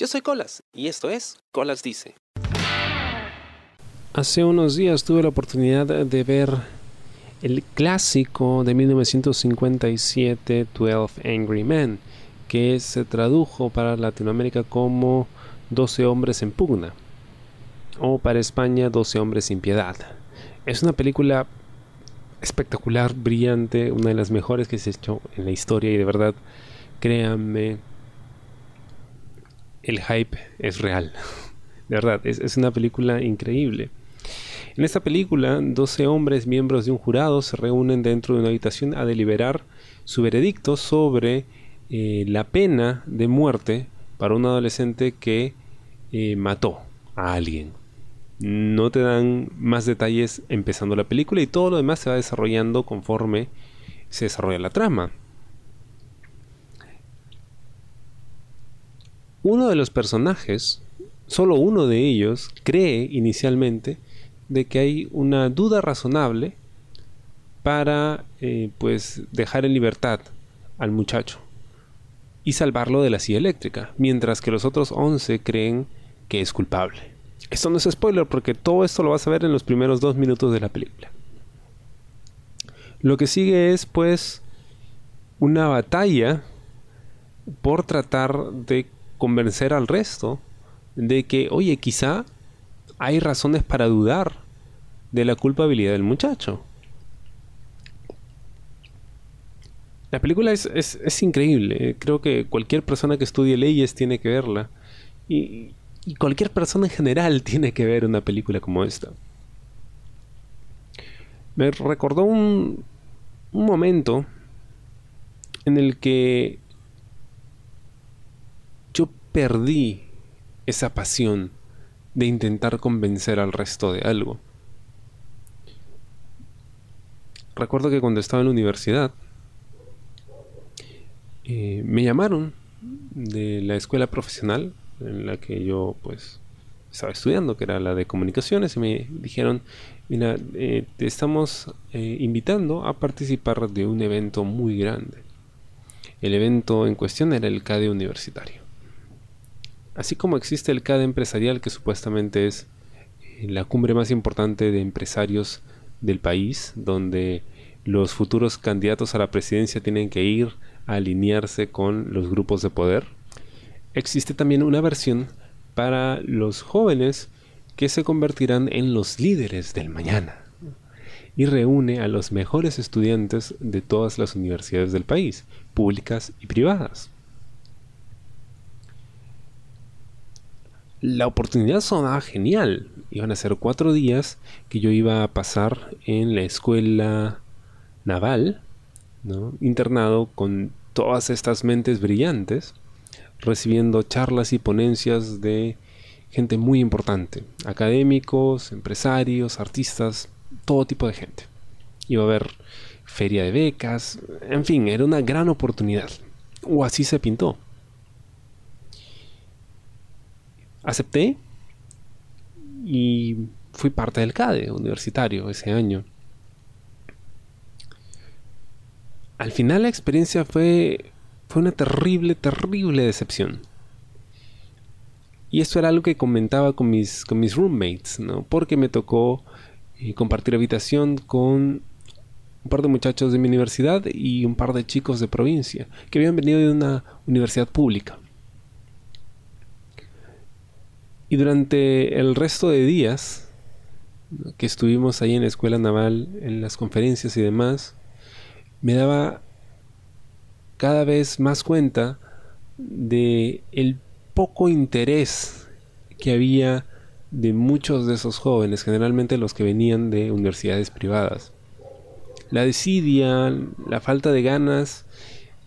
Yo soy Colas y esto es Colas Dice. Hace unos días tuve la oportunidad de ver el clásico de 1957, 12 Angry Men, que se tradujo para Latinoamérica como 12 hombres en pugna, o para España 12 hombres sin piedad. Es una película espectacular, brillante, una de las mejores que se ha hecho en la historia y de verdad, créanme, el hype es real. De verdad, es, una película increíble. En esta película, 12 hombres miembros de un jurado se reúnen dentro de una habitación a deliberar su veredicto sobre eh, la pena de muerte para un adolescente que eh, mató a alguien. No te dan más detalles empezando la película y todo lo demás se va desarrollando conforme se desarrolla la trama. Uno de los personajes, solo uno de ellos, cree inicialmente de que hay una duda razonable para eh, pues dejar en libertad al muchacho y salvarlo de la silla eléctrica, mientras que los otros 11 creen que es culpable. Esto no es spoiler porque todo esto lo vas a ver en los primeros dos minutos de la película. Lo que sigue es pues una batalla por tratar de convencer al resto de que, oye, quizá hay razones para dudar de la culpabilidad del muchacho. La película es, es, increíble. Creo que cualquier persona que estudie leyes tiene que verla. Y, y, cualquier persona en general tiene que ver una película como esta. Me recordó un, un momento en el que perdí esa pasión de intentar convencer al resto de algo. Recuerdo que cuando estaba en la universidad, eh, me llamaron de la escuela profesional en la que yo pues estaba estudiando, que era la de comunicaciones, y me dijeron, mira, eh, te estamos eh, invitando a participar de un evento muy grande. El evento en cuestión era el CADE universitario. Así como existe el CAD empresarial, que supuestamente es eh, la cumbre más importante de empresarios del país, donde los futuros candidatos a la presidencia tienen que ir a alinearse con los grupos de poder, existe también una versión para los jóvenes que se convertirán en los líderes del mañana y reúne a los mejores estudiantes de todas las universidades del país, públicas y privadas. La oportunidad sonaba genial. Iban a ser cuatro días que yo iba a pasar en la escuela naval, internado con todas estas mentes brillantes, recibiendo charlas y ponencias de gente muy importante, académicos, empresarios, artistas, todo tipo de gente. Iba a haber feria de becas, en fin, era una gran oportunidad. O así se pintó. Acepté y fui parte del CADE universitario ese año. Al final la experiencia fue, fue una terrible, terrible decepción. Y esto era algo que comentaba con mis, con mis roommates, ¿no? Porque me tocó eh, compartir habitación con un par de muchachos de mi universidad y un par de chicos de provincia que habían venido de una universidad pública. Y durante el resto de días que estuvimos ahí en la escuela naval, en las conferencias y demás, me daba cada vez más cuenta de el poco interés que había de muchos de esos jóvenes, generalmente los que venían de universidades privadas. La desidia, la falta de ganas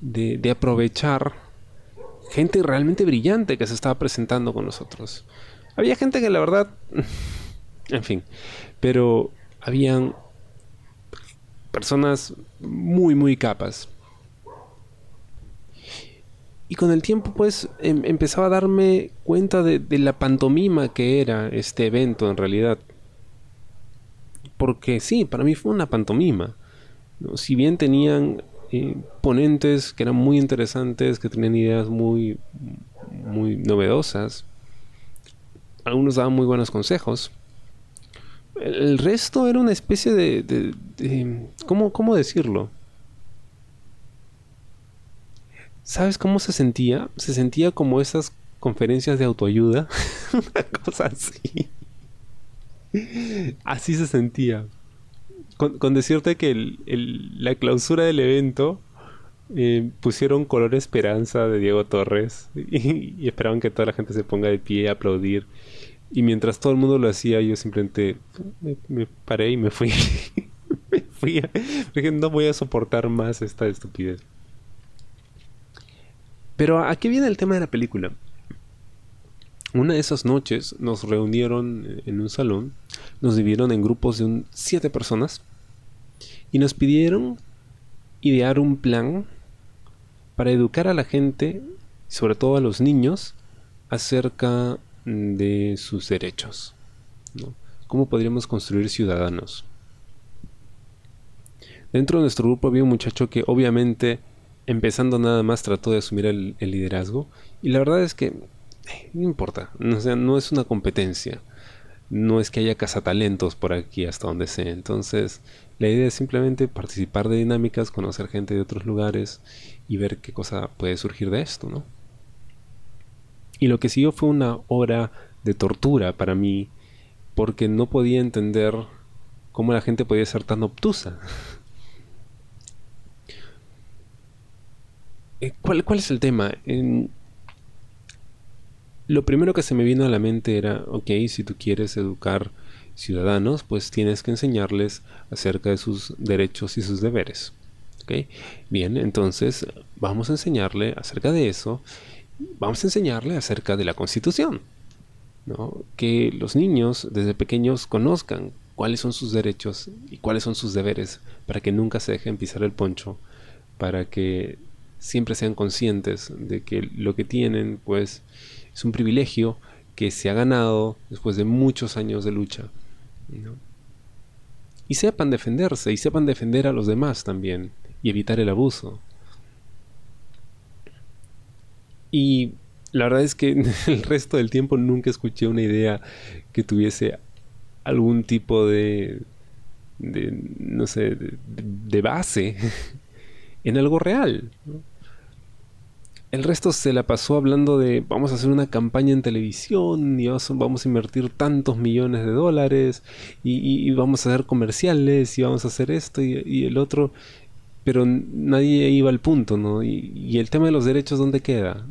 de, de aprovechar gente realmente brillante que se estaba presentando con nosotros. Había gente que la verdad, en fin, pero habían personas muy, muy capas. Y con el tiempo, pues, em, empezaba a darme cuenta de, la pantomima que era este evento en realidad. Porque sí, para mí fue una pantomima. Si bien tenían ponentes que eran muy interesantes, que tenían ideas muy, muy novedosas. Algunos daban muy buenos consejos. El resto era una especie de... de, ¿cómo, ¿Cómo decirlo? ¿Sabes cómo se sentía? Se sentía como esas conferencias de autoayuda. una cosa así. Así se sentía. Con, decirte que la clausura del evento eh, pusieron color esperanza de Diego Torres y, esperaban que toda la gente se ponga de pie a aplaudir. Y mientras todo el mundo lo hacía, yo simplemente me, paré y me fui. me fui. Porque no voy a soportar más esta estupidez. Pero ¿a qué viene el tema de la película? Una de esas noches nos reunieron en un salón, nos dividieron en grupos de un, siete personas y nos pidieron idear un plan para educar a la gente, sobre todo a los niños, acerca de sus derechos. ¿Cómo podríamos construir ciudadanos? Dentro de nuestro grupo había un muchacho que obviamente, empezando nada más, trató de asumir el, liderazgo. Y la verdad es que no importa, no es una competencia. No es que haya cazatalentos por aquí hasta donde sea. Entonces, la idea es simplemente participar de dinámicas, conocer gente de otros lugares y ver qué cosa puede surgir de esto, ¿no? Y lo que siguió fue una hora de tortura para mí, porque no podía entender cómo la gente podía ser tan obtusa. Eh, ¿Cuál, ¿Cuál, es el tema? En, lo primero que se me vino a la mente era, ok, si tú quieres educar ciudadanos, pues tienes que enseñarles acerca de sus derechos y sus deberes. ¿ok? Bien, entonces vamos a enseñarle acerca de eso, vamos a enseñarle acerca de la Constitución. ¿no? Que los niños desde pequeños conozcan cuáles son sus derechos y cuáles son sus deberes para que nunca se dejen pisar el poncho, para que siempre sean conscientes de que lo que tienen pues es un privilegio que se ha ganado después de muchos años de lucha. Y sepan defenderse y sepan defender a los demás también y evitar el abuso. Y la verdad es que el resto del tiempo nunca escuché una idea que tuviese algún tipo de, de no sé, de, base en algo real. El resto se la pasó hablando de vamos a hacer una campaña en televisión y vamos a invertir tantos millones de dólares y, vamos a hacer comerciales y vamos a hacer esto y, el otro, pero nadie iba al punto, ¿no? Y, el tema de los derechos, ¿dónde queda?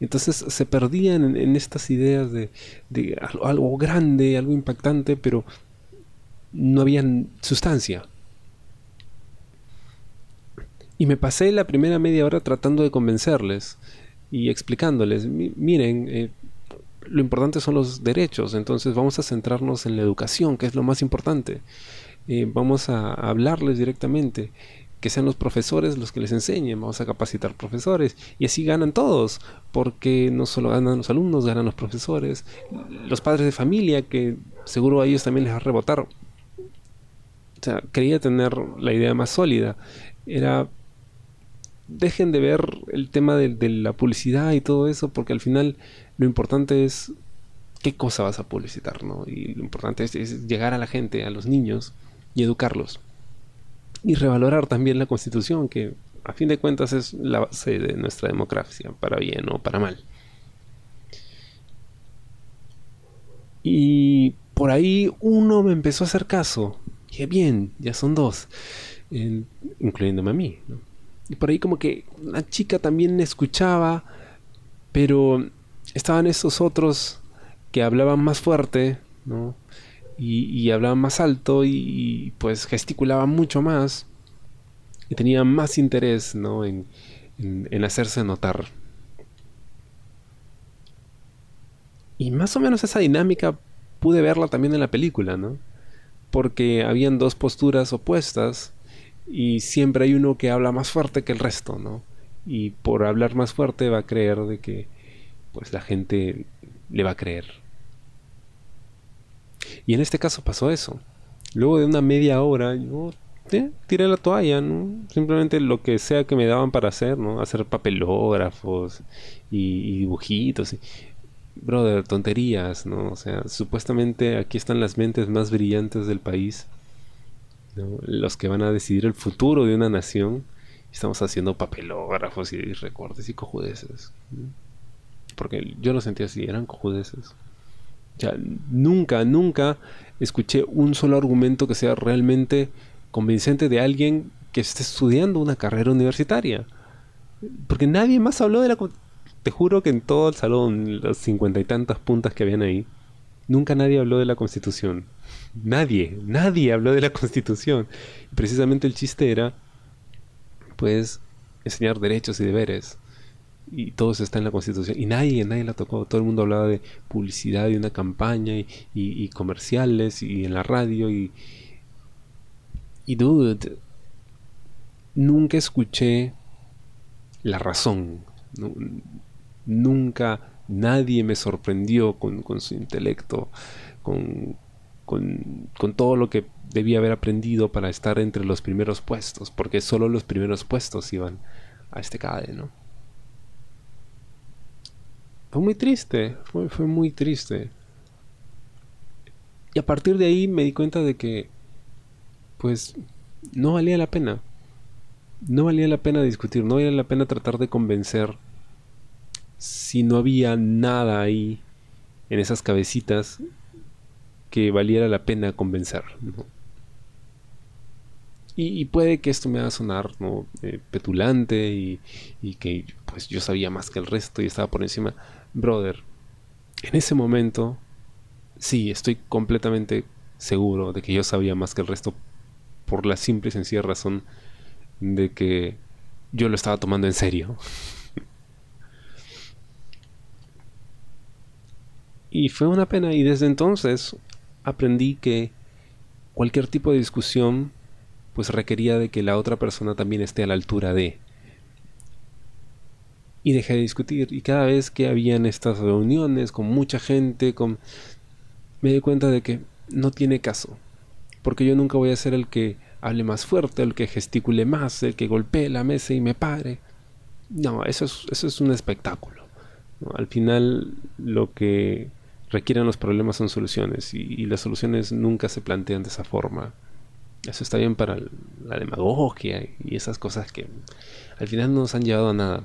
Entonces se perdían en, estas ideas de, de algo grande, algo impactante, pero no había sustancia. Y me pasé la primera media hora tratando de convencerles y explicándoles, miren, eh, lo importante son los derechos, entonces vamos a centrarnos en la educación, que es lo más importante. Eh, vamos a hablarles directamente, que sean los profesores los que les enseñen, vamos a capacitar profesores y así ganan todos, porque no solo ganan los alumnos, ganan los profesores, los padres de familia, que seguro a ellos también les va a rebotar. O sea, quería tener la idea más sólida. Era dejen de ver el tema de, la publicidad y todo eso, porque al final lo importante es qué cosa vas a publicitar, ¿no? Y lo importante es, llegar a la gente, a los niños, y educarlos. Y revalorar también la constitución, que a fin de cuentas es la base de nuestra democracia, para bien o para mal. Y por ahí uno me empezó a hacer caso. Qué bien, ya son dos, incluyéndome a mí. ¿no? Y por ahí como que una chica también escuchaba, pero estaban esos otros que hablaban más fuerte, ¿no? Y, hablaban más alto y, pues gesticulaban mucho más y tenían más interés, ¿no? En, en hacerse notar. Y más o menos esa dinámica pude verla también en la película, ¿no? Porque habían dos posturas opuestas y siempre hay uno que habla más fuerte que el resto, ¿no? Y por hablar más fuerte va a creer de que pues la gente le va a creer. Y en este caso pasó eso. Luego de una media hora yo tiré la toalla, ¿no? Simplemente lo que sea que me daban para hacer, ¿no? Hacer papelógrafos y, dibujitos. Y, brother, tonterías, ¿no? O sea, supuestamente aquí están las mentes más brillantes del país, los que van a decidir el futuro de una nación. Estamos haciendo papelógrafos y recortes y cojudeces. Porque yo lo sentía así, eran cojudeces. Nunca, nunca escuché un solo argumento que sea realmente convincente de alguien que esté estudiando una carrera universitaria. Porque nadie más habló de la... Te juro que en todo el salón, las cincuenta y tantas puntas que habían ahí, nunca nadie habló de la constitución. Nadie, nadie habló de la constitución. precisamente el chiste era, pues, enseñar derechos y deberes y todo eso está en la constitución y nadie, nadie la tocó, todo el mundo hablaba de publicidad y una campaña y, comerciales y en la radio y y dude nunca escuché la razón nunca nadie me sorprendió con, su intelecto con, todo lo que debía haber aprendido para estar entre los primeros puestos porque solo los primeros puestos iban a este CADE, ¿no? Fue muy triste, fue, fue muy triste. Y a partir de ahí me di cuenta de que, pues, no valía la pena. No valía la pena discutir, no valía la pena tratar de convencer si no había nada ahí en esas cabecitas que valiera la pena convencer. Y, puede que esto me haga sonar. Eh, petulante y, y, que pues yo sabía más que el resto y estaba por encima brother, en ese momento, sí, estoy completamente seguro de que yo sabía más que el resto por la simple y sencilla razón de que yo lo estaba tomando en serio. Y fue una pena y desde entonces aprendí que cualquier tipo de discusión pues requería de que la otra persona también esté a la altura de y dejé de discutir. Y cada vez que habían estas reuniones con mucha gente, con... me di cuenta de que no tiene caso. Porque yo nunca voy a ser el que hable más fuerte, el que gesticule más, el que golpee la mesa y me pare. No, eso es, eso es un espectáculo. Al final lo que requieren los problemas son soluciones y, las soluciones nunca se plantean de esa forma. Eso está bien para la demagogia y esas cosas que al final no nos han llevado a nada.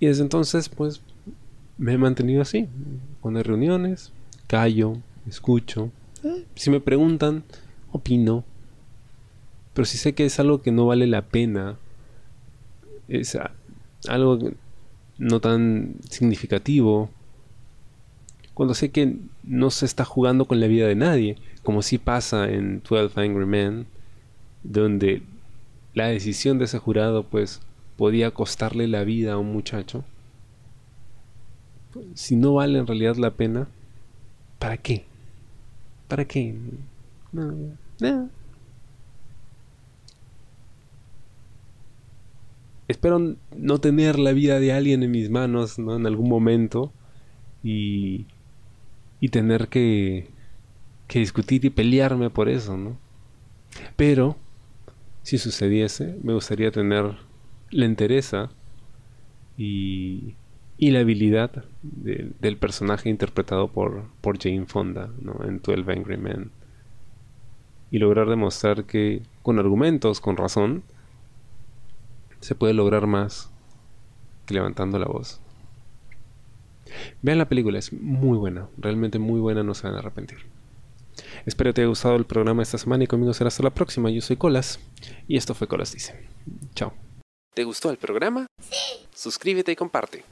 Y desde entonces, pues, me he mantenido así. Hay reuniones, callo, escucho. Si me preguntan, opino. Pero si sé que es algo que no vale la pena, es algo no tan significativo, cuando sé que no se está jugando con la vida de nadie, como si pasa en 12 Angry Men, donde la decisión de ese jurado pues podía costarle la vida a un muchacho, si no vale en realidad la pena, ¿para qué? ¿Para qué? No, no. Espero no tener la vida de alguien en mis manos ¿no? en algún momento y, y tener que, que discutir y pelearme por eso, ¿no? Pero, si sucediese, me gustaría tener la entereza y, y la habilidad del personaje interpretado por, por Jane Fonda ¿no? en 12 Angry Men. Y lograr demostrar que con argumentos, con razón, se puede lograr más que levantando la voz. Vean la película, es muy buena, realmente muy buena, no se van a arrepentir. Espero te haya gustado el programa esta semana y conmigo será hasta la próxima. Yo soy Colas y esto fue Colas Dice. Chao. ¿Te gustó el programa? Sí. Suscríbete y comparte.